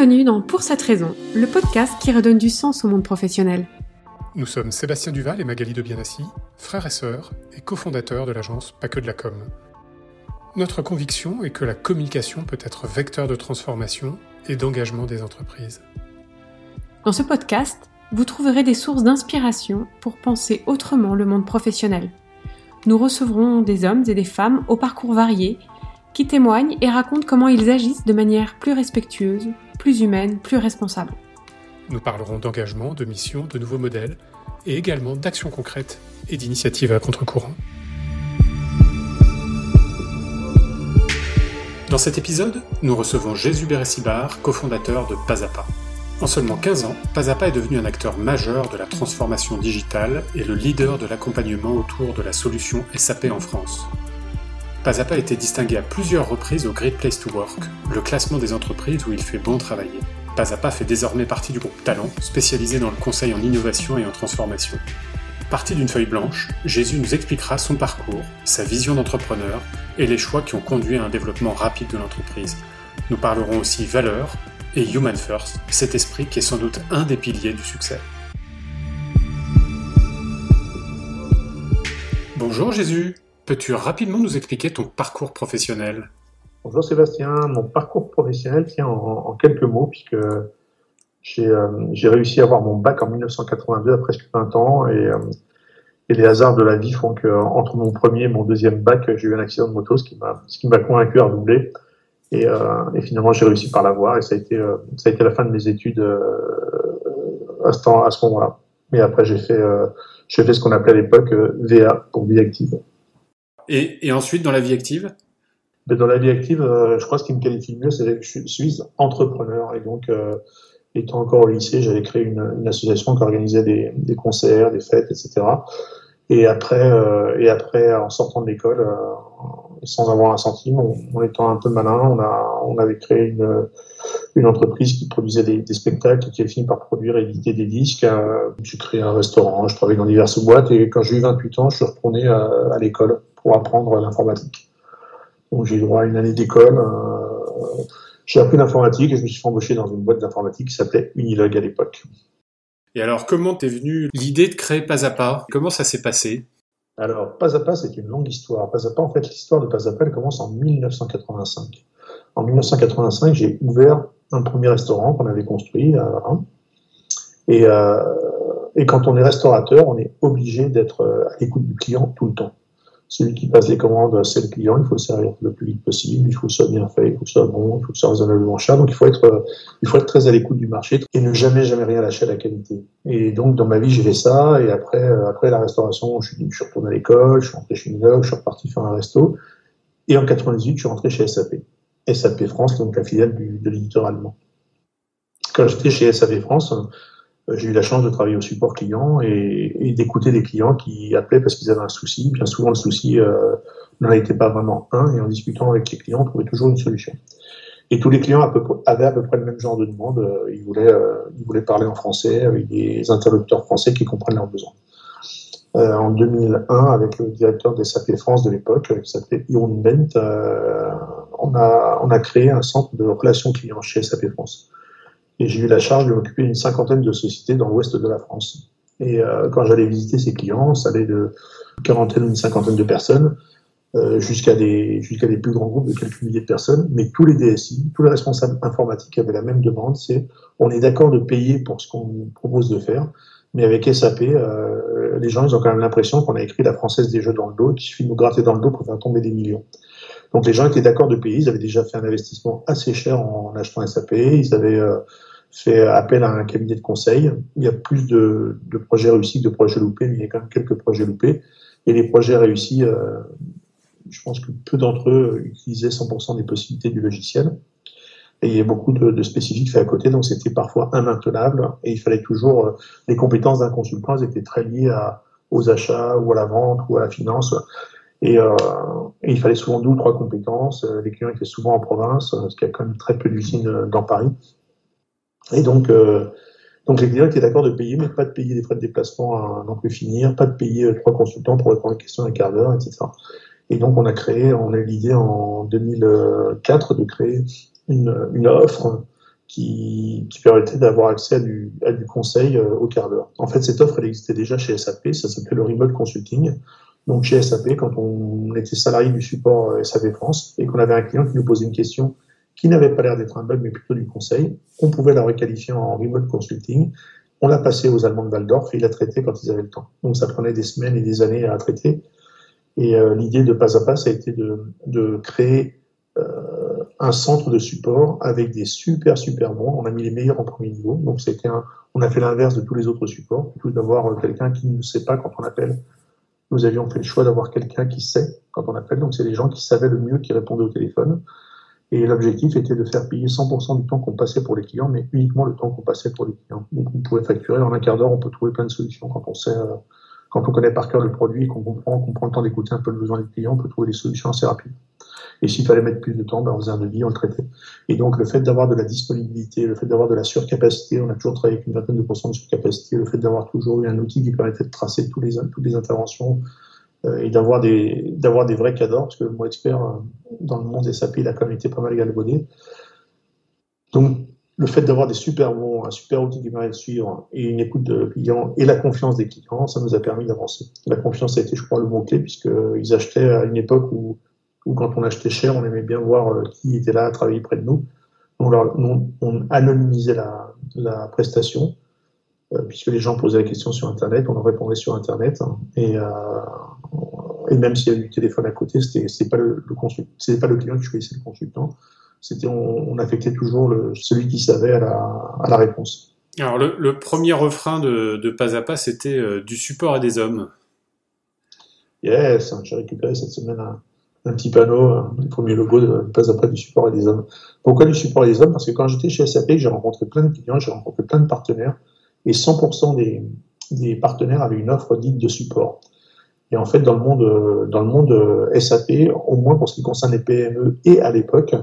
Bienvenue dans Pour cette raison, le podcast qui redonne du sens au monde professionnel. Nous sommes Sébastien Duval et Magali de Bienassi, frères et sœurs et cofondateurs de l'agence Pas que de la com. Notre conviction est que la communication peut être vecteur de transformation et d'engagement des entreprises. Dans ce podcast, vous trouverez des sources d'inspiration pour penser autrement le monde professionnel. Nous recevrons des hommes et des femmes au parcours varié qui témoignent et racontent comment ils agissent de manière plus respectueuse, plus humaine, plus responsable. Nous parlerons d'engagement, de mission, de nouveaux modèles et également d'actions concrètes et d'initiatives à contre-courant. Dans cet épisode, nous recevons Jésus Beressibar, cofondateur de Pazapa. En seulement 15 ans, Pazapa est devenu un acteur majeur de la transformation digitale et le leader de l'accompagnement autour de la solution SAP en France. Pazapa a été distingué à plusieurs reprises au Great Place to Work, le classement des entreprises où il fait bon travailler. Pazapa fait désormais partie du groupe Talent, spécialisé dans le conseil en innovation et en transformation. Parti d'une feuille blanche, Jésus nous expliquera son parcours, sa vision d'entrepreneur et les choix qui ont conduit à un développement rapide de l'entreprise. Nous parlerons aussi valeur et Human First, cet esprit qui est sans doute un des piliers du succès. Bonjour Jésus Peux-tu rapidement nous expliquer ton parcours professionnel? Bonjour Sébastien, mon parcours professionnel tient en, quelques mots puisque euh, j'ai réussi à avoir mon bac en 1982 à presque 20 ans euh, et, les hasards de la vie font que entre mon premier et mon deuxième bac, j'ai eu un accident de moto, ce qui m'a convaincu à redoubler. Et, euh, et finalement, j'ai réussi par l'avoir et ça a été ça a été la fin de mes études à ce, moment-là. Mais après, j'ai fait fait ce qu'on appelait à l'époque VA pour vie active. Et, ensuite, dans la vie active? Ben, Dans la vie active, euh, je crois que ce qui me qualifie le mieux, c'est que je suis entrepreneur. Et donc, euh, étant encore au lycée, j'avais créé une, association qui organisait des, concerts, des fêtes, etc. Et après, euh, et après en sortant de l'école, sans avoir un centime, en, étant un peu malin, on, a, on avait créé une, une entreprise qui produisait des, spectacles, qui a fini par produire et éditer des disques. j'ai créé un restaurant, je travaillais dans diverses boîtes. Et quand j'ai eu 28 ans, je suis retourné à l'école pour apprendre l'informatique. Donc j'ai eu droit à une année d'école. Euh, j'ai appris l'informatique et je me suis embauché dans une boîte d'informatique qui s'appelait Unilog à l'époque. Et alors, comment t'es venu l'idée de créer Pas à Pas? Comment ça s'est passé? Alors, Pas à Pas, c'est une longue histoire. Pas à Pas, en fait, l'histoire de Pas à Pas, elle commence en 1985. En 1985, j'ai ouvert un premier restaurant qu'on avait construit à Varin. Et, euh, et quand on est restaurateur, on est obligé d'être à l'écoute du client tout le temps celui qui passe les commandes, c'est le client, il faut le servir le plus vite possible, il faut que ce soit bien fait, il faut que ce soit bon, il faut que ce soit raisonnablement cher. Donc il faut être, il faut être très à l'écoute du marché et ne jamais, jamais rien lâcher à la qualité. Et donc dans ma vie, j'ai fait ça. Et après, après la restauration, je suis, retourné à l'école, je suis rentré chez Minox, je suis reparti faire un resto. Et en 98, je suis rentré chez SAP. SAP France, donc la filiale de l'éditeur allemand. Quand j'étais chez SAP France, euh, j'ai eu la chance de travailler au support client et, d'écouter des clients qui appelaient parce qu'ils avaient un souci. Bien souvent, le souci euh, n'en était pas vraiment un, et en discutant avec les clients, on trouvait toujours une solution. Et tous les clients avaient à peu près le même genre de demande. Euh, ils voulaient, parler en français avec des interlocuteurs français qui comprennent leurs besoins. en 2001, avec le directeur des SAP France de l'époque, qui s'appelait Iron Bent, on a créé un centre de relations clients chez SAP France. Et j'ai eu la charge de m'occuper d'une cinquantaine de sociétés dans l'ouest de la France. Et euh, quand j'allais visiter ces clients, ça allait de quarantaine ou une cinquantaine de personnes euh, jusqu'à des jusqu'à des plus grands groupes de quelques milliers de personnes. Mais tous les DSI, tous les responsables informatiques avaient la même demande, c'est on est d'accord de payer pour ce qu'on nous propose de faire, mais avec SAP, euh, les gens ils ont quand même l'impression qu'on a écrit la française des jeux dans le dos, qu'il suffit de nous gratter dans le dos pour faire tomber des millions. Donc les gens étaient d'accord de payer, ils avaient déjà fait un investissement assez cher en achetant SAP, ils avaient euh, fait appel à un cabinet de conseil. Il y a plus de, projets réussis que de projets loupés, mais il y a quand même quelques projets loupés. Et les projets réussis, euh, je pense que peu d'entre eux utilisaient 100% des possibilités du logiciel. Et il y a beaucoup de, spécifiques faits à côté, donc c'était parfois immaintenable. Et il fallait toujours, euh, les compétences d'un consultant elles étaient très liées aux achats ou à la vente ou à la finance. Et, euh, et, il fallait souvent deux ou trois compétences. Les clients étaient souvent en province, parce qu'il y a quand même très peu d'usines dans Paris. Et donc, euh, donc les clients étaient d'accord de payer, mais pas de payer les frais de déplacement à non plus finir, pas de payer euh, trois consultants pour répondre à une question un quart d'heure, etc. Et donc on a créé, on a eu l'idée en 2004 de créer une, une offre qui, permettait d'avoir accès à du, à du conseil euh, au quart d'heure. En fait, cette offre, elle existait déjà chez SAP, ça s'appelait le Remote Consulting. Donc chez SAP, quand on était salarié du support euh, SAP France et qu'on avait un client qui nous posait une question qui n'avait pas l'air d'être un bug, mais plutôt du conseil, on pouvait la requalifier en Remote Consulting. On l'a passé aux Allemands de Waldorf et il la traitait quand ils avaient le temps. Donc ça prenait des semaines et des années à traiter. Et euh, l'idée de pas à pas, ça a été de, de créer euh, un centre de support avec des super super bons. On a mis les meilleurs en premier niveau. Donc c'était un, on a fait l'inverse de tous les autres supports, plutôt d'avoir euh, quelqu'un qui ne sait pas quand on appelle. Nous avions fait le choix d'avoir quelqu'un qui sait quand on appelle. Donc c'est les gens qui savaient le mieux qui répondaient au téléphone. Et l'objectif était de faire payer 100% du temps qu'on passait pour les clients, mais uniquement le temps qu'on passait pour les clients. Donc on pouvait facturer en un quart d'heure, on peut trouver plein de solutions quand on sait, euh, quand on connaît par cœur le produit, qu'on comprend, qu'on prend le temps d'écouter un peu le besoin des clients, on peut trouver des solutions assez rapides. Et s'il fallait mettre plus de temps, ben on faisait un devis, on le traitait. Et donc, le fait d'avoir de la disponibilité, le fait d'avoir de la surcapacité, on a toujours travaillé avec une vingtaine de pourcents de surcapacité, le fait d'avoir toujours eu un outil qui permettait de tracer les, toutes les interventions et d'avoir des, d'avoir des vrais cadors, parce que le expert euh, dans le monde SAP, il a quand même été pas mal galvaudé. Donc, le fait d'avoir des super bons, un super outil qui permet de suivre et une écoute de clients et la confiance des clients, ça nous a permis d'avancer. La confiance a été, je crois, le mot-clé, puisqu'ils achetaient à une époque où ou quand on achetait cher, on aimait bien voir euh, qui était là à travailler près de nous. On, on anonymisait la, la prestation, euh, puisque les gens posaient la question sur Internet, on leur répondait sur Internet. Hein, et, euh, et même s'il y avait du téléphone à côté, c'était pas le, le pas le client qui choisissait le consultant. C'était on, on, affectait toujours le, celui qui savait à la, à la réponse. Alors le, le, premier refrain de, de Pas à Pas, c'était euh, du support à des hommes. Yes, j'ai récupéré cette semaine un, un petit panneau, le premier logo de pas après du support et des hommes. Pourquoi du support et des hommes? Parce que quand j'étais chez SAP, j'ai rencontré plein de clients, j'ai rencontré plein de partenaires, et 100% des, des, partenaires avaient une offre dite de support. Et en fait, dans le monde, dans le monde SAP, au moins pour ce qui concerne les PME et à l'époque,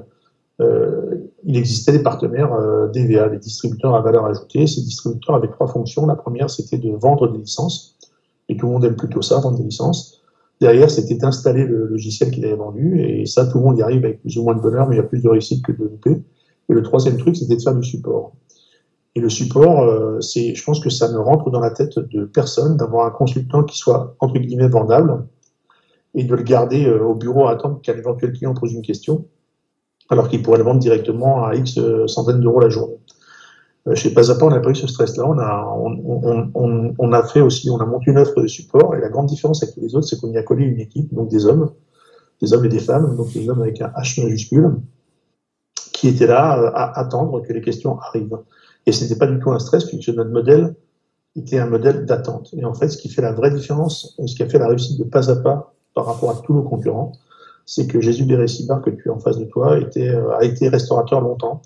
euh, il existait des partenaires euh, DVA, des distributeurs à valeur ajoutée. Ces distributeurs avaient trois fonctions. La première, c'était de vendre des licences, et tout le monde aime plutôt ça, vendre des licences. Derrière, c'était d'installer le logiciel qu'il avait vendu, et ça, tout le monde y arrive avec plus ou moins de bonheur, mais il y a plus de réussite que de loupé. Et le troisième truc, c'était de faire du support. Et le support, euh, c'est, je pense que ça ne rentre dans la tête de personne d'avoir un consultant qui soit entre guillemets vendable et de le garder euh, au bureau à attendre qu'un éventuel client pose une question, alors qu'il pourrait le vendre directement à X euh, centaines d'euros la journée. Chez Pazapa, on n'a pas eu ce stress-là. On a, on, a fait aussi, on a monté une offre de support. Et la grande différence avec les autres, c'est qu'on y a collé une équipe, donc des hommes, des hommes et des femmes, donc des hommes avec un H majuscule, qui étaient là à attendre que les questions arrivent. Et ce n'était pas du tout un stress, puisque notre modèle était un modèle d'attente. Et en fait, ce qui fait la vraie différence, et ce qui a fait la réussite de Pazapa par rapport à tous nos concurrents, c'est que Jésus Bérécibar, que tu es en face de toi, euh, a été restaurateur longtemps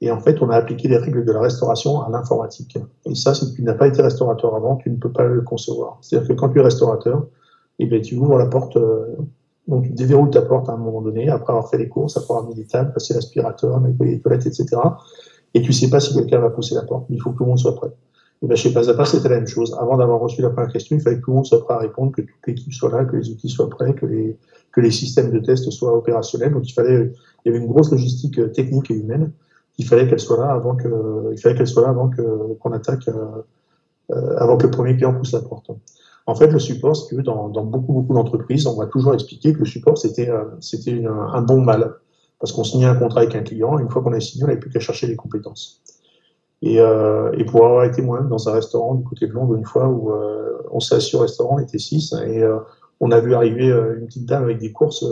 et en fait, on a appliqué les règles de la restauration à l'informatique. Et ça, si tu n'as pas été restaurateur avant, tu ne peux pas le concevoir. C'est-à-dire que quand tu es restaurateur, eh tu ouvres la porte, euh, donc tu déverrouilles ta porte à un moment donné, après avoir fait les courses, après avoir mis les tables, passer l'aspirateur, nettoyer les toilettes, etc. Et tu sais pas si quelqu'un va pousser la porte, mais il faut que tout le monde soit prêt. Et bien, chez Pas à Pas, c'était la même chose. Avant d'avoir reçu la première question, il fallait que tout le monde soit prêt à répondre, que toute l'équipe soit là, que les outils soient prêts, que les, que les systèmes de test soient opérationnels. Donc, il fallait, il y avait une grosse logistique euh, technique et humaine il fallait qu'elle soit là avant que, il fallait qu'elle soit là avant que qu'on attaque, euh, euh, avant que le premier client pousse la porte. En fait, le support, c'est que dans, dans beaucoup beaucoup d'entreprises, on va toujours expliquer que le support c'était euh, c'était un bon mal parce qu'on signait un contrat avec un client, une fois qu'on a signé, on n'avait plus qu'à chercher les compétences. Et, euh, et, pour avoir été moi-même dans un restaurant du côté de Londres une fois où euh, on s'est assis au restaurant, on était six, et euh, on a vu arriver une petite dame avec des courses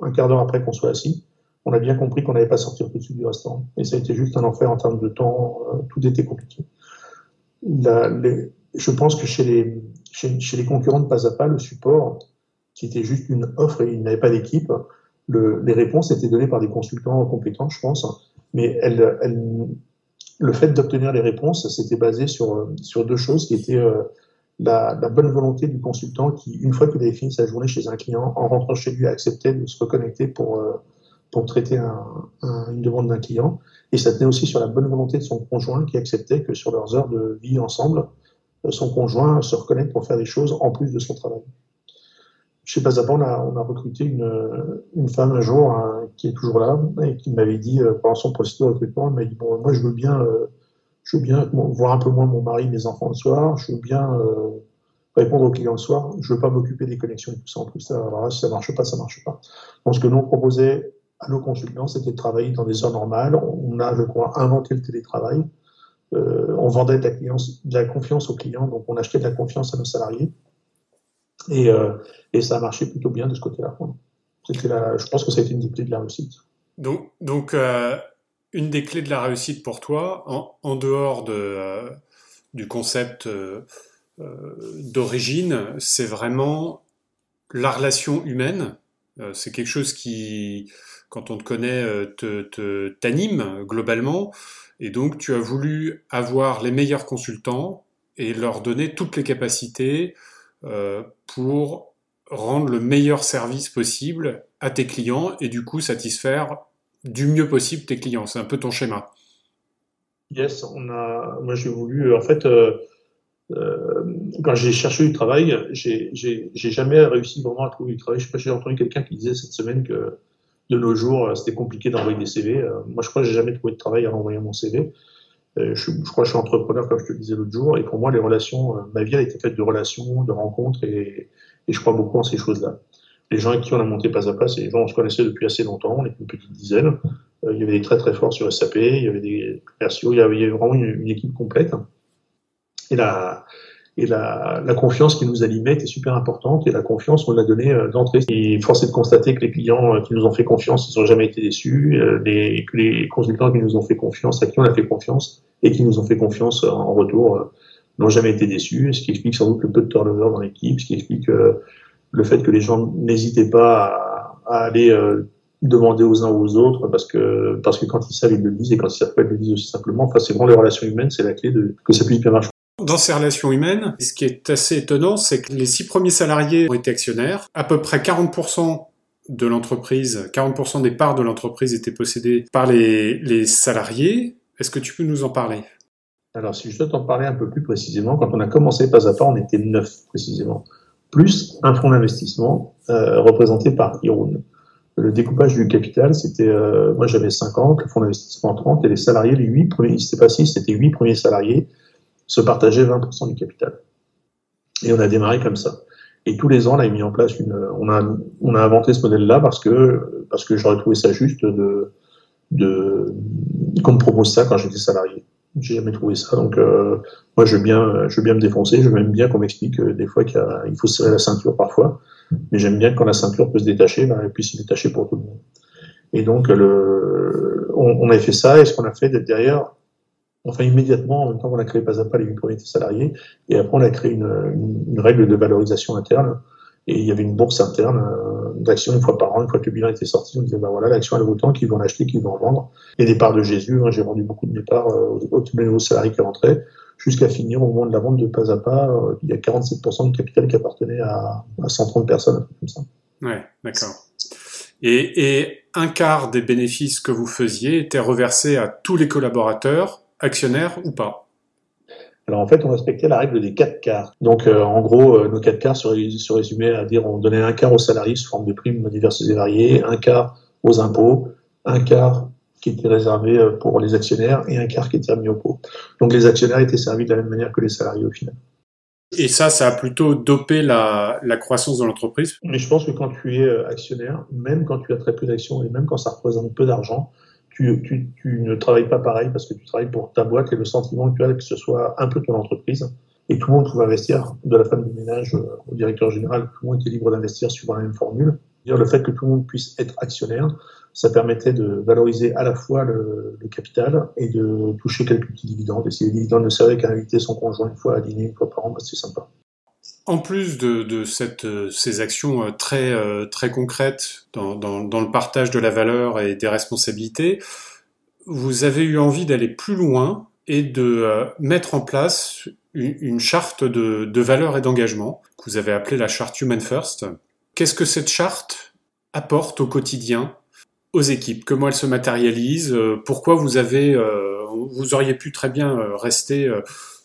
un quart d'heure après qu'on soit assis on a bien compris qu'on n'allait pas sortir tout de suite du restaurant. Et ça a été juste un enfer en termes de temps, tout était compliqué. je pense que chez les, chez, les concurrents de pas à pas, le support, qui était juste une offre et il n'avait pas d'équipe, les réponses étaient données par des consultants compétents, je pense, mais le fait d'obtenir les réponses, c'était basé sur, sur deux choses qui étaient euh, la, bonne volonté du consultant qui, une fois qu'il avait fini sa journée chez un client, en rentrant chez lui, acceptait de se reconnecter pour, euh, pour traiter une demande d'un client. Et ça tenait aussi sur la bonne volonté de son conjoint qui acceptait que sur leurs heures de vie ensemble, euh, son conjoint se reconnecte pour faire des choses en plus de son travail. Chez Pazapa, on a, on a recruté une, femme un jour hein, qui est toujours là et qui m'avait dit, euh, pendant son processus de recrutement, elle m'a dit, bon, moi je veux bien, euh, je veux bien voir un peu moins mon mari, mes enfants le soir, je veux bien euh, répondre aux clients le soir, je veux pas m'occuper des connexions et tout ça en plus. Alors si ça marche pas, ça marche pas. Donc ce que nous proposait à nos consultants, c'était de travailler dans des heures normales. On a, je crois, inventé le télétravail. On vendait la, de la confiance aux clients, donc on achetait de la confiance à nos salariés. Et, euh, et ça a marché plutôt bien de ce côté-là. je pense que ça a été une des clés de la réussite. Donc, donc euh, une des clés de la réussite pour toi, en, dehors de, euh, du concept d'origine, c'est vraiment la relation humaine. c'est quelque chose qui, quand on te connaît, te, t'anime globalement. Et donc, tu as voulu avoir les meilleurs consultants et leur donner toutes les capacités pour rendre le meilleur service possible à tes clients et du coup satisfaire du mieux possible tes clients. C'est un peu ton schéma. Yes, on a, moi j'ai voulu, en fait, euh, euh, quand j'ai cherché du travail, j'ai jamais réussi vraiment à trouver du travail. Je sais pas, j'ai entendu quelqu'un qui disait cette semaine que de nos jours, c'était compliqué d'envoyer des CV. moi, je crois que j'ai jamais trouvé de travail en envoyant mon CV. Euh, je, je, crois que je suis entrepreneur, comme je te le disais l'autre jour, et pour moi, les relations, euh, ma vie a été faite de relations, de rencontres, et, et je crois beaucoup en ces choses-là. Les gens avec qui on a monté pas à pas, c'est les gens on se connaissait depuis assez longtemps, on était une petite dizaine. Euh, il y avait des très très forts sur SAP, il y avait des commerciaux, il y avait, vraiment une, une, équipe complète. Et la, et la, la, confiance qui nous animait était super importante et la confiance on l'a donnée euh, d'entrée. Et force est de constater que les clients euh, qui nous ont fait confiance, ils n'ont jamais été déçus. Euh, les, les consultants qui nous ont fait confiance, à qui on a fait confiance et qui nous ont fait confiance en retour, n'ont jamais été déçus. Ce qui explique sans doute le peu de turnover dans l'équipe, ce qui explique le fait que les gens n'hésitaient pas à, à aller demander aux uns ou aux autres parce que parce que quand ils savent ils le disent et quand ils savent pas ils le disent aussi simplement. Enfin c'est vraiment les relations humaines, c'est la clé de que ça puisse bien marcher. Dans ces relations humaines, ce qui est assez étonnant, c'est que les six premiers salariés ont été actionnaires. À peu près 40% de l'entreprise, 40% des parts de l'entreprise étaient possédées par les, salariés. Est-ce que tu peux nous en parler? Alors, si je dois t'en parler un peu plus précisément, quand on a commencé pas à pas, on était neuf précisément, plus un fonds d'investissement euh, représenté par Iroun. Le découpage du capital, c'était, euh, moi j'avais 50, le fonds d'investissement 30, et les salariés, les 8 premiers, c'était pas 6, c'était 8 premiers salariés se partager 20% du capital. Et on a démarré comme ça. Et tous les ans, on a mis en place une, on a, on a inventé ce modèle-là parce que, parce que j'aurais trouvé ça juste de, de, qu'on me propose ça quand j'étais salarié. J'ai jamais trouvé ça. Donc, euh, moi, je veux bien, je veux bien me défoncer. Je veux bien qu'on m'explique euh, des fois qu'il faut serrer la ceinture parfois. Mais j'aime bien quand la ceinture peut se détacher, ben, elle puisse se détacher pour tout le monde. Et donc, le, on, on a fait ça. Et ce qu'on a fait derrière, enfin immédiatement, en même temps qu'on a créé pas à pas les huit premiers salariés, et après on a créé une, règle de valorisation interne, et il y avait une bourse interne euh, d'actions une fois par an, une fois que le bilan était sorti, on disait, ben voilà, l'action elle vaut tant, qui vont l'acheter, qui vont en vendre. Et des parts de Jésus, hein, j'ai vendu beaucoup de mes parts euh, aux, les nouveaux salariés qui rentraient, jusqu'à finir au moment de la vente de pas à pas, euh, il y a 47% de capital qui appartenait à, à 130 personnes, comme ça. Ouais, d'accord. Et, et un quart des bénéfices que vous faisiez étaient reversés à tous les collaborateurs actionnaire ou pas? Alors en fait, on respectait la règle des quatre quarts. Donc euh, en gros, euh, nos quatre quarts se, résumaient à dire on donnait un quart aux salariés sous forme de primes diverses et variées, un quart aux impôts, un quart qui était réservé euh, pour les actionnaires et un quart qui était remis au pot. Donc les actionnaires étaient servis de la même manière que les salariés au final. Et ça, ça a plutôt dopé la, la croissance de l'entreprise? Mais je pense que quand tu es actionnaire, même quand tu as très peu d'actions et même quand ça représente peu d'argent, tu, ne travailles pas pareil parce que tu travailles pour ta boîte et le sentiment que tu as que ce soit un peu ton entreprise. Et tout le monde pouvait investir, de la femme de ménage au directeur général, tout le monde était libre d'investir suivant la même formule. Le fait que tout le monde puisse être actionnaire, ça permettait de valoriser à la fois le, le capital et de toucher quelques petits dividendes. Et si les dividendes ne servaient qu'à inviter son conjoint une fois à dîner une fois par an, bah, c'est sympa. En plus de, de cette, euh, ces actions euh, très, euh, très concrètes dans, dans, dans, le partage de la valeur et des responsabilités, vous avez eu envie d'aller plus loin et de mettre en place une, une charte de, de valeur et d'engagement que vous avez appelée la charte Human First. Qu'est-ce que cette charte apporte au quotidien aux équipes? Comment elle se matérialise? Pourquoi vous avez, vous auriez pu très bien rester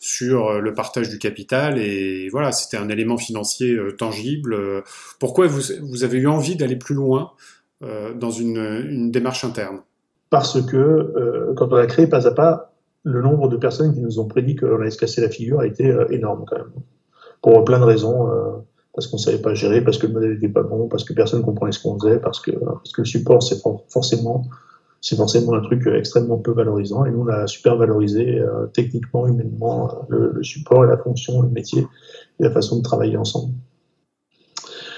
sur le partage du capital et voilà, c'était un élément financier tangible. Pourquoi vous, avez eu envie d'aller plus loin dans une, démarche interne? Parce que quand on a créé Pas à Pas, le nombre de personnes qui nous ont prédit qu'on allait se casser la figure a été énorme quand même. Pour plein de raisons parce qu'on savait pas gérer, parce que le modèle n'était pas bon, parce que personne comprenait ce qu'on faisait, parce que, parce que le support, c'est forcément, c'est forcément un truc extrêmement peu valorisant. Et nous, on a super valorisé euh, techniquement, humainement, le, le, support et la fonction, le métier et la façon de travailler ensemble.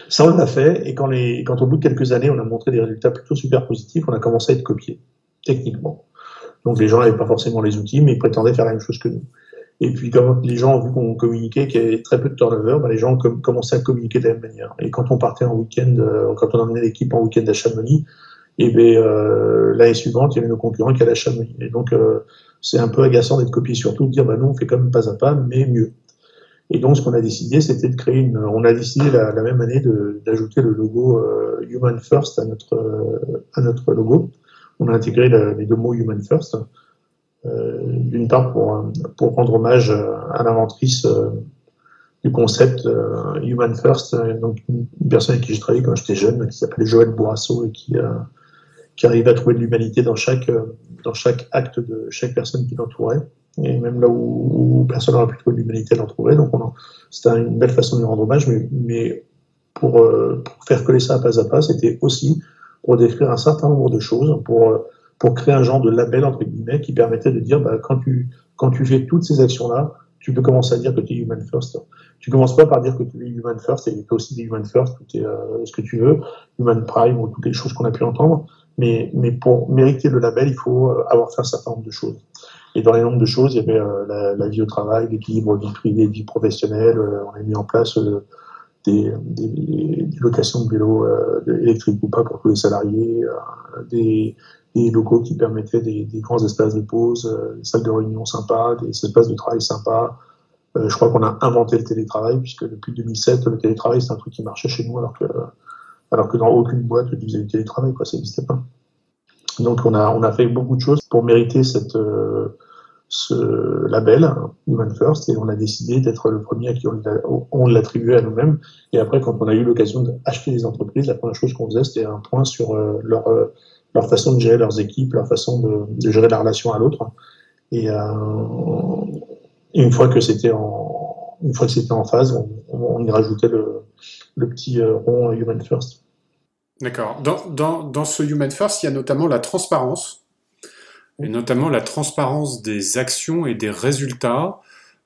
Ça, on l'a fait. Et quand, les, quand au bout de quelques années, on a montré des résultats plutôt super positifs, on a commencé à être copié, techniquement. Donc les gens n'avaient pas forcément les outils, mais ils prétendaient faire la même chose que nous. Et puis, comme les gens ont vu qu'on communiquait, qu'il y avait très peu de turnover, bah, les gens ont commencé à communiquer de la même manière. Et quand on partait en week-end, euh, quand on emmenait l'équipe en week-end à Chamonix, et ben, euh, l'année suivante, il y avait nos concurrents qui allaient à Chamonix. Et donc, euh, c'est un peu agaçant d'être copié, surtout de dire, bah, nous, on fait quand même pas à pas, mais mieux. Et donc, ce qu'on a décidé, c'était de créer une. On a décidé la, même année d'ajouter le logo euh, Human First à notre, euh, à notre logo. On a intégré les deux mots Human First. Euh, d'une part pour, pour rendre hommage à l'inventrice euh, du concept euh, Human First, une personne avec qui j'ai travaillé quand j'étais jeune, qui s'appelait Joël Bourrasso et qui, qui arrivait à trouver de l'humanité dans chaque, dans chaque acte de chaque personne qui l'entourait. Et même là où, personne n'aurait pu trouver de l'humanité, elle en trouvait. Donc c'était une belle façon de lui rendre hommage, mais, mais pour, faire coller ça à pas à pas, c'était aussi pour décrire un certain nombre de choses, pour pour créer un genre de label, entre guillemets, qui permettait de dire, bah, quand, tu, quand tu fais toutes ces actions-là, tu peux commencer à dire que tu es human first. Tu commences pas par dire que tu es human first et que aussi des human first, tu es euh, ce que tu veux, human prime ou toutes les choses qu'on a pu entendre. Mais, pour mériter le label, il faut euh, avoir fait un certain nombre de choses. Et dans les nombres de choses, il y avait euh, la, vie au travail, l'équilibre vie privée, vie professionnelle. on a mis en place des, locations de vélos électriques ou pas pour tous les salariés, des, des locaux qui permettaient des, grands espaces de pause, euh, des salles de réunion sympas, des espaces de travail sympas. Euh, je crois qu'on a inventé le télétravail, puisque depuis 2007, le télétravail, c'est un truc qui marchait chez nous, alors que, alors que dans aucune boîte, tu faisais du télétravail, quoi, ça n'existait pas. Donc on a, on a fait beaucoup de choses pour mériter cette, euh, ce label, Human First, et on a décidé d'être le premier à qui on l'attribuait à nous-mêmes. Et après, quand on a eu l'occasion d'acheter des entreprises, la première chose qu'on faisait, c'était un point sur leur leur façon de gérer leurs équipes, leur façon de, gérer la relation à l'autre. Et, euh, une fois que c'était en, une fois que c'était en phase, on, y rajoutait le, petit euh, rond Human First. D'accord. Dans, dans, dans, ce Human First, il y a notamment la transparence, et notamment la transparence des actions et des résultats.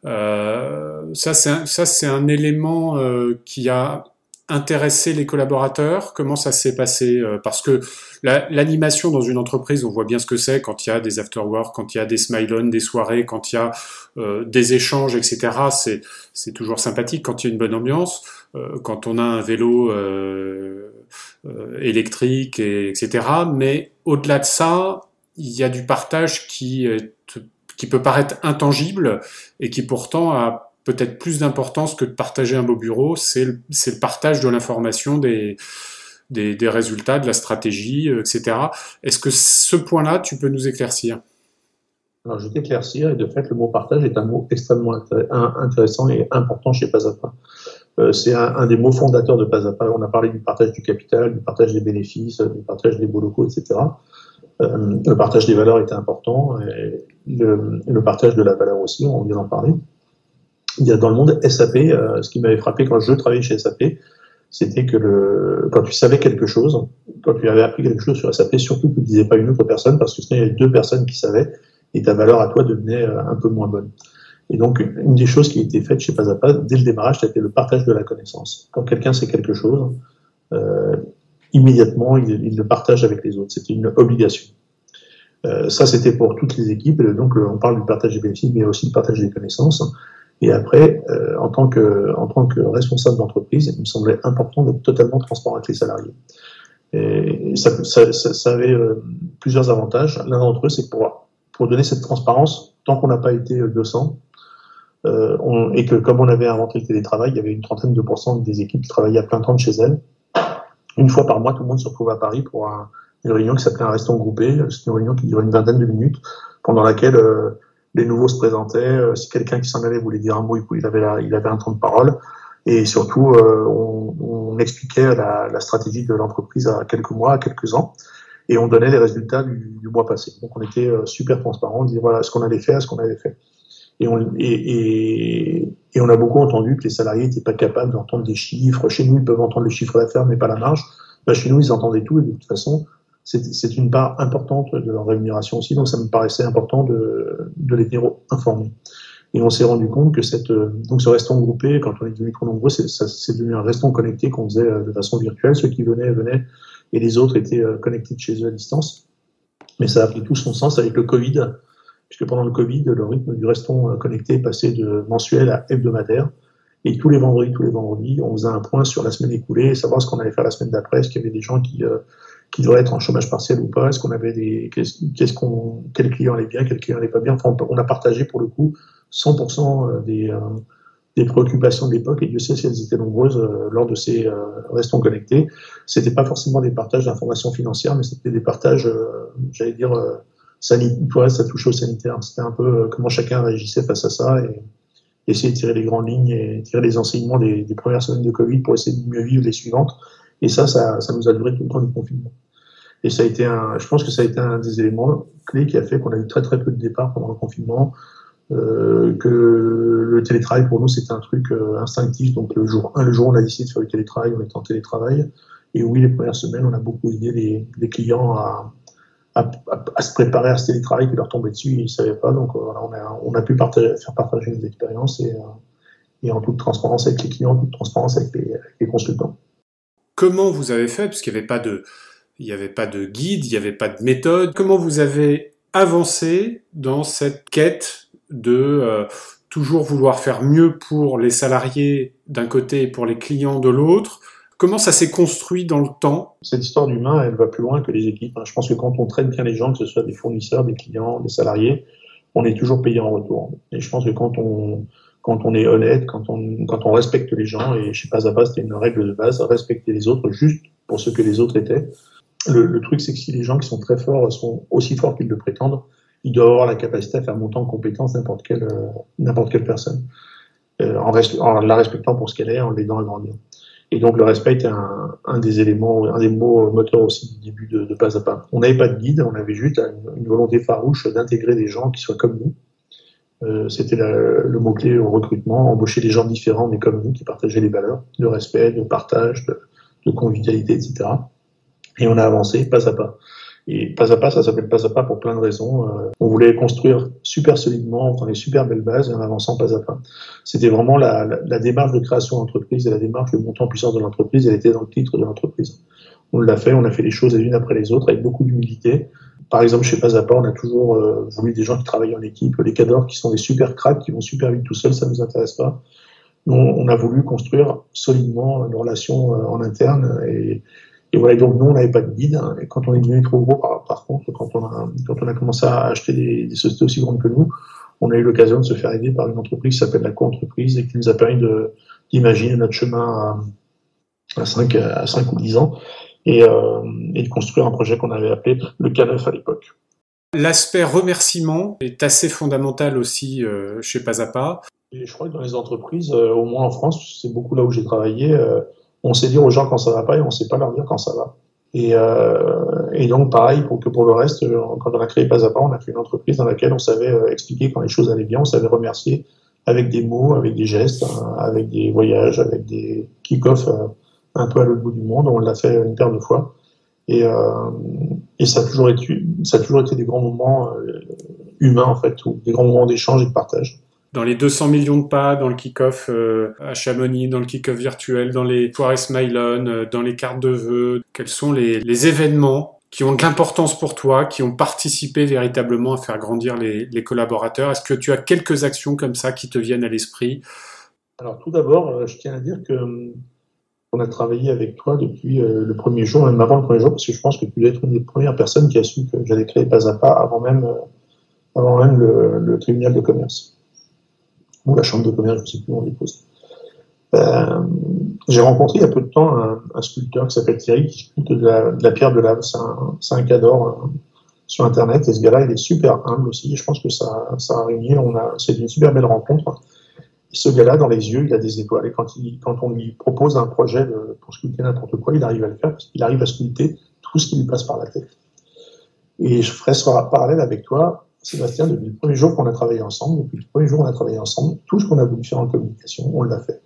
Euh, ça, c'est un, un élément euh, qui a intéressé les collaborateurs Comment ça s'est passé euh, Parce que l'animation dans une entreprise, on voit bien ce que c'est quand il y a des after-work, quand il y a des smile-on, des soirées, quand il y a des échanges, etc. C'est, c'est toujours sympathique quand il y a une bonne ambiance. Quand on a un vélo électrique, et, etc. Mais au-delà de ça, il y a du partage qui, qui peut paraître intangible et qui pourtant a peut-être plus d'importance que de partager un beau bureau, c'est le, le, partage de l'information, des, des, résultats, de la stratégie, euh, etc. Est-ce que ce point-là, tu peux nous éclaircir? Alors, je vais t'éclaircir, et de fait, le mot partage est un mot extrêmement intéressant et important chez. Euh, c'est un, un, des mots fondateurs de Pasapa. On a parlé du partage du capital, du partage des bénéfices, du partage des beaux locaux, etc. Euh, le partage des valeurs était important, et le, le partage de la valeur aussi, on vient d'en parler il y a dans le monde SAP, euh, ce qui m'avait frappé quand je travaillais chez SAP, c'était que le, quand tu savais quelque chose, quand tu avais appris quelque chose sur SAP, surtout tu ne disais pas une autre personne, parce que sinon il y avait deux personnes qui savaient, et ta valeur à toi devenait euh, un peu moins bonne. Et donc, une des choses qui a été faite chez Pas à Pas, dès le démarrage, c'était le partage de la connaissance. Quand quelqu'un sait quelque chose, euh, immédiatement, il, le partage avec les autres. C'était une obligation. Euh, ça, c'était pour toutes les équipes. Donc, on parle du partage des bénéfices, mais aussi du partage des connaissances. Et après, euh, en, tant que, en tant que responsable d'entreprise, il me semblait important d'être totalement transparent avec les salariés. Et ça, ça, avait plusieurs avantages. L'un d'entre eux, c'est pour, pour donner cette transparence, tant qu'on n'a pas été 200, euh, et que comme on avait inventé le télétravail, il y avait une trentaine de pourcents des équipes qui travaillaient à plein temps de chez elles. Une fois par mois, tout le monde se retrouvait à Paris pour un, une réunion qui s'appelait un restaurant groupé. C'était une réunion qui durait une vingtaine de minutes, pendant laquelle euh, les nouveaux se présentaient. si quelqu'un qui s'en allait voulait dire un mot, il avait, un temps de parole. Et surtout, on, expliquait la, stratégie de l'entreprise à quelques mois, à quelques ans et on donnait les résultats du, du mois passé. Donc on était super transparent, on disait voilà ce qu'on allait faire, ce qu'on avait fait. Et on, et, et, et on a beaucoup entendu que les salariés n'étaient pas capables d'entendre des chiffres. Chez nous, ils peuvent entendre les chiffres d'affaires, mais pas la marge. Bah, chez nous, ils entendaient tout, et de toute façon, c'est une part importante de leur rémunération aussi, donc ça me paraissait important de, de les tenir informés. Et on s'est rendu compte que cette, donc ce restaurant groupé, quand on est devenu trop nombreux, c'est devenu un restaurant connecté qu'on faisait euh, de façon virtuelle. Ceux qui venaient, venaient, et les autres étaient euh, connectés de chez eux à distance. Mais ça a pris tout son sens avec le Covid puisque pendant le Covid, le rythme du reston euh, connecté passait de mensuel à hebdomadaire. Et tous les vendredis, tous les vendredis, on faisait un point sur la semaine écoulée, savoir ce qu'on allait faire la semaine d'après, est-ce qu'il y avait des gens qui, euh, qui devraient être en chômage partiel ou pas, est-ce qu'on avait des, qu'est-ce qu'on, quel client allait bien, quel client allait pas bien. Enfin, on a partagé pour le coup 100% euh, des, des préoccupations de l'époque, et Dieu sait si elles étaient nombreuses lors de ces restons connectés. C'était pas forcément des partages d'informations financières, mais c'était des partages, j'allais dire, sanitaire, ça touchait au sanitaire. C'était un peu euh, comment chacun réagissait face à ça et essayer de tirer les grandes lignes et tirer les enseignements des, premières semaines de Covid pour essayer de mieux vivre les suivantes. Et ça, ça, ça nous a duré tout le temps du confinement. Et ça a été un, je pense que ça a été un des éléments clés qui a fait qu'on a eu très très peu de départs pendant le confinement, euh, que le télétravail pour nous c'était un truc euh, instinctif. Donc le jour un, le jour on a décidé de faire du télétravail, on était en télétravail. Et oui, les premières semaines, on a beaucoup aidé les clients à, à, se préparer à ce télétravail qui leur tombait dessus, ils ne savaient pas. Donc voilà, on, a, pu faire partager nos expériences et, euh, et, en toute transparence avec les clients, en toute transparence avec les, consultants. Comment vous avez fait Parce qu'il n'y avait pas de, il n'y avait pas de guide, il n'y avait pas de méthode. Comment vous avez avancé dans cette quête de euh, toujours vouloir faire mieux pour les salariés d'un côté et pour les clients de l'autre Comment ça s'est construit dans le temps? Cette histoire d'humain, elle va plus loin que les équipes. Hein. Je pense que quand on traite bien les gens, que ce soit des fournisseurs, des clients, des salariés, on est toujours payé en retour. Et je pense que quand on, est honnête, quand on, respecte les gens, et je sais pas à base, c'était une règle de base, respecter les autres juste pour ce que les autres étaient. Le, truc, c'est que si les gens qui sont très forts sont aussi forts qu'ils le prétendent, ils doivent avoir la capacité à faire monter en compétence n'importe quelle, euh, personne, euh, en, en, la respectant pour ce qu'elle est, en l'aidant à grandir. Et donc le respect était un, un, des éléments, un des mots moteurs aussi du début de, de Pas à Pas. On n'avait pas de guide, on avait juste une, volonté farouche d'intégrer des gens qui soient comme nous. Euh, C'était le mot-clé au recrutement, embaucher des gens différents mais comme nous, qui partageaient les valeurs de respect, de partage, de, de convivialité, etc. Et on a avancé pas à pas. Et pas à pas, ça s'appelle pas à pas pour plein de raisons. Euh, on voulait construire super solidement, dans des super belles bases et en avançant pas à pas. C'était vraiment la, la, la, démarche de création d'entreprise et la démarche de montant en puissance de l'entreprise, elle était dans le titre de l'entreprise. On l'a fait, on a fait les choses les unes après les autres avec beaucoup d'humilité. Par exemple, chez Pas à Pas, on a toujours euh, voulu des gens qui travaillent en équipe, les cadors qui sont des super cracks, qui vont super vite tout seuls, ça nous intéresse pas. Nous, on a voulu construire solidement une relation euh, en interne et, et voilà, donc nous, on n'avait pas de guide. Hein. Et quand on est devenu trop gros, par, par contre, quand on, a, quand on a commencé à acheter des, des, sociétés aussi grandes que nous, on a eu l'occasion de se faire aider par une entreprise qui s'appelle la co-entreprise et qui nous a permis d'imaginer notre chemin à, à, 5, à 5 ou 10 ans et, euh, et de construire un projet qu'on avait appelé le K9 à l'époque. L'aspect remerciement est assez fondamental aussi euh, chez Pas à Pas. Et je crois que dans les entreprises, euh, au moins en France, c'est beaucoup là où j'ai travaillé, euh, on sait dire aux gens quand ça va pas et on sait pas leur dire quand ça va. Et, euh, donc pareil pour que pour le reste, quand on a créé Pas à Pas, on a fait une entreprise dans laquelle on savait euh, expliquer quand les choses allaient bien, on savait remercier avec des mots, avec des gestes, hein, avec des voyages, avec des kick-offs euh, un peu à l'autre bout du monde. On l'a fait une paire de fois. Et, ça a toujours été, a toujours été des grands moments humains en fait, des grands moments d'échange et de partage dans les 200 millions de pas, dans le kick-off euh, à Chamonix, dans le kick-off virtuel, dans les soirées Smilon, euh, dans les cartes de vœux, quels sont les, événements qui ont de l'importance pour toi, qui ont participé véritablement à faire grandir les, collaborateurs? Est-ce que tu as quelques actions comme ça qui te viennent à l'esprit? Alors tout d'abord, euh, je tiens à dire que on a travaillé avec toi depuis le premier jour, même avant le premier jour, parce que je pense que tu dois être une des premières personnes qui a su que j'allais créer pas à pas avant même, avant même le tribunal de commerce ou la chambre de commerce, je ne sais plus où on les pose. Euh, j'ai rencontré il y a peu de temps un, sculpteur qui s'appelle Thierry qui sculpte de la, pierre de lave. C'est un, un cador, sur Internet. Et ce gars-là, il est super humble aussi. Je pense que ça, ça a réuni. C'est une super belle rencontre. Ce gars-là, dans les yeux, il a des étoiles. Et quand, quand on lui propose un projet de, pour sculpter n'importe quoi, il arrive à le faire parce qu'il arrive à sculpter tout ce qui lui passe par la tête. Et je ferai ce parallèle avec toi, Sébastien, depuis le premier jour qu'on a travaillé ensemble, depuis le premier jour qu'on a travaillé ensemble, tout ce qu'on a voulu faire en communication, on l'a fait.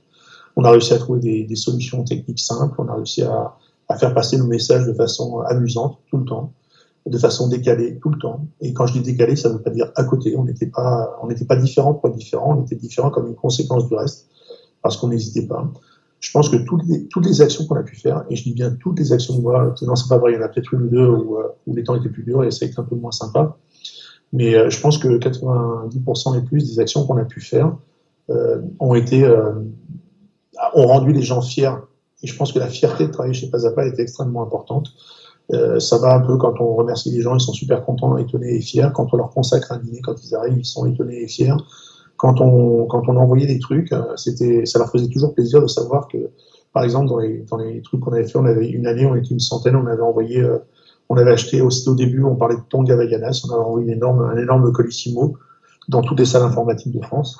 On a réussi à trouver des, solutions techniques simples, on a réussi à, faire passer nos messages de façon amusante tout le temps de façon décalée tout le temps. Et quand je dis décalé, ça ne veut pas dire à côté. On n'était pas, on n'était pas différent pour être différent. On était différent comme une conséquence du reste, parce qu'on n'hésitait pas. Je pense que toutes les, actions qu'on a pu faire, et je dis bien toutes les actions, moi, non, c'est pas vrai, il y en a peut-être une ou deux euh, où, les temps étaient plus durs et ça a été un peu moins sympa. Mais euh, je pense que 90% et plus des actions qu'on a pu faire euh, ont été, euh, ont rendu les gens fiers. Et je pense que la fierté de travailler chez Pazapa était extrêmement importante. Ça va un peu quand on remercie les gens, ils sont super contents, étonnés et fiers. Quand on leur consacre un dîner, quand ils arrivent, ils sont étonnés et fiers. Quand on, quand on envoyait des trucs, c'était, ça leur faisait toujours plaisir de savoir que, par exemple, dans les, dans les trucs qu'on avait fait, on avait une année, on était une centaine, on avait envoyé, on avait acheté, au, au début, on parlait de Tonga Vaganas, on avait envoyé un énorme colissimo dans toutes les salles informatiques de France.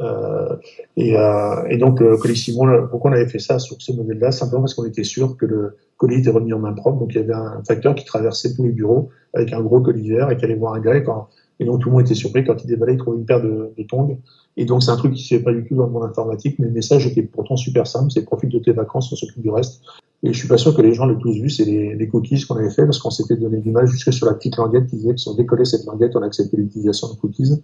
Euh, et, euh, et, donc, le Colissimo, pourquoi on avait fait ça sur ce modèle-là? Simplement parce qu'on était sûr que le colis était remis en main propre. Donc, il y avait un facteur qui traversait tous les bureaux avec un gros colis vert et qui allait voir un grec. Et donc, tout le monde était surpris quand il déballait, il trouvait une paire de, tongs. Et donc, c'est un truc qui se fait pas du tout dans le monde informatique, mais le message était pourtant super simple. C'est profite de tes vacances, on s'occupe du reste. Et je suis pas sûr que les gens l'aient tous vu, c'est les, cookies qu'on avait fait parce qu'on s'était donné du mal jusque sur la petite languette qui disait que si on décollait cette languette, on acceptait l'utilisation de cookies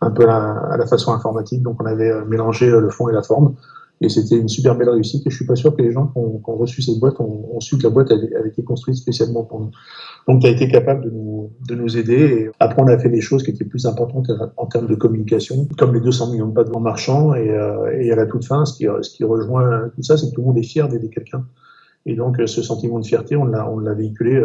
un peu à, la façon informatique. Donc on avait mélangé le fond et la forme. Et c'était une super belle réussite. Et je suis pas sûr que les gens qui ont, reçu cette boîte ont, su que la boîte avait, été construite spécialement pour nous. Donc tu as été capable de nous, de nous aider. Après, on a fait des choses qui étaient plus importantes en termes de communication, comme les 200 millions de pas de marchands. Et, euh, et à la toute fin, ce qui, rejoint tout ça, c'est que tout le monde est fier d'aider quelqu'un. Et donc, ce sentiment de fierté, on l'a, véhiculé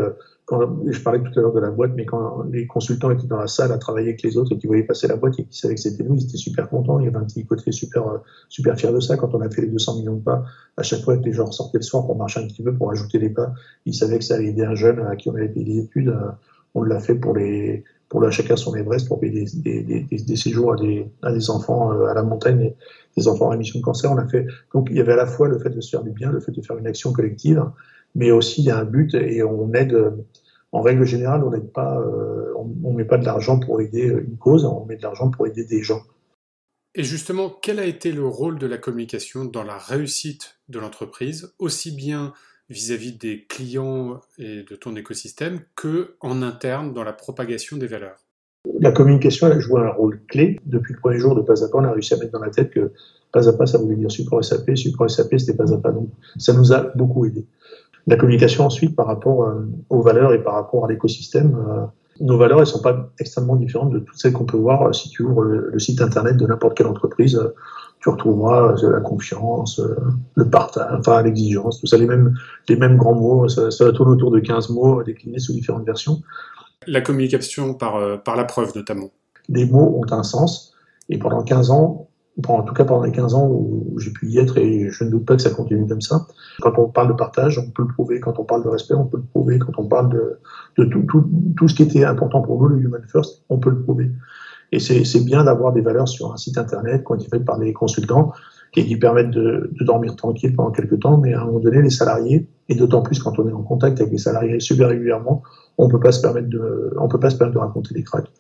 je parlais tout à l'heure de la boîte, mais quand les consultants étaient dans la salle à travailler avec les autres et qui voyaient passer la boîte et qui savaient que c'était nous, ils étaient super contents. Il y avait un petit côté super, euh, super fier de ça. Quand on a fait les 200 millions de pas, à chaque fois les gens sortaient le soir pour marcher un petit peu, pour ajouter les pas, ils savaient que ça allait aider un jeune à qui on avait payé des études. Euh, on l'a fait pour les, pour le chacun son Everest, pour payer des, des, des, des séjours à des, à des enfants euh, à la montagne, des enfants en rémission de cancer. On a fait, donc il y avait à la fois le fait de se faire du bien, le fait de faire une action collective, mais aussi il y a un but et on aide en règle générale, on n'aide pas, euh, on, met pas de l'argent pour aider une cause, on met de l'argent pour aider des gens. Et justement, quel a été le rôle de la communication dans la réussite de l'entreprise, aussi bien vis-à-vis des clients et de ton écosystème que en interne dans la propagation des valeurs? La communication a joué un rôle clé. Depuis le premier jour de Pas à Pas, on a réussi à mettre dans la tête que Pas à Pas, ça voulait dire support SAP, support SAP, c'était Pas à Pas. Donc, ça nous a beaucoup aidé. La communication ensuite par rapport euh, aux valeurs et par rapport à l'écosystème. Euh, nos valeurs, elles sont pas extrêmement différentes de toutes celles qu'on peut voir euh, si tu ouvres le, site internet de n'importe quelle entreprise. Tu retrouveras la confiance, le partage, enfin l'exigence, tout ça, les mêmes, les mêmes grands mots. Ça, ça tourne autour de 15 mots déclinés sous différentes versions. La communication par, par la preuve notamment. Les mots ont un sens. Et pendant 15 ans, en tout cas pendant les 15 ans où j'ai pu y être, et je ne doute pas que ça continue comme ça. Quand on parle de partage, on peut le prouver. Quand on parle de respect, on peut le prouver. Quand on parle de, tout, ce qui était important pour nous, le Human First, on peut le prouver. Et c'est bien d'avoir des valeurs sur un site internet qui ont été faites par des consultants et qui permettent de, de, dormir tranquille pendant quelques temps, mais à un moment donné, les salariés, et d'autant plus quand on est en contact avec les salariés super régulièrement, on peut peut pas se permettre de raconter des cracks.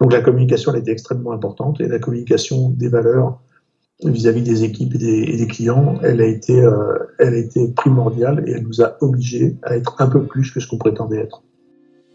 Donc la communication, elle était extrêmement importante et la communication des valeurs vis-à-vis des équipes et des, clients, elle a été, euh, elle a été primordiale et elle nous a obligés à être un peu plus que ce qu'on prétendait être.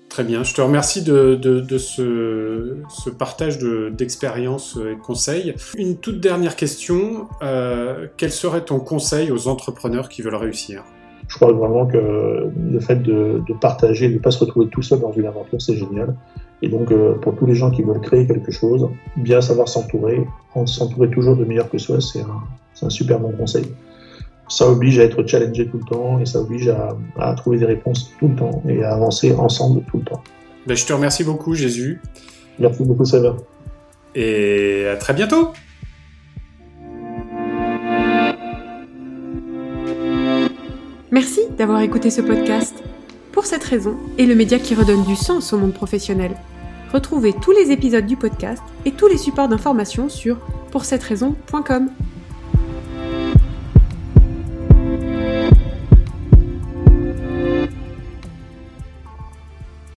Très bien, je te remercie de, ce, partage d'expériences et de conseils. Une toute dernière question, euh, quel serait ton conseil aux entrepreneurs qui veulent réussir? Je crois vraiment que le fait de, de partager, de ne pas se retrouver tout seul dans une aventure, c'est génial. Et donc, euh, pour tous les gens qui veulent créer quelque chose, bien savoir s'entourer, s'entourer toujours de meilleurs que soi, c'est un, un, super bon conseil. Ça oblige à être challengé tout le temps et ça oblige à, à trouver des réponses tout le temps et à avancer ensemble tout le temps. Ben, je te remercie beaucoup, Jésus. Merci beaucoup, Sava. Et à très bientôt. D'avoir écouté ce podcast. Pour cette raison est le média qui redonne du sens au monde professionnel. Retrouvez tous les épisodes du podcast et tous les supports d'information sur pourcetteраison.com.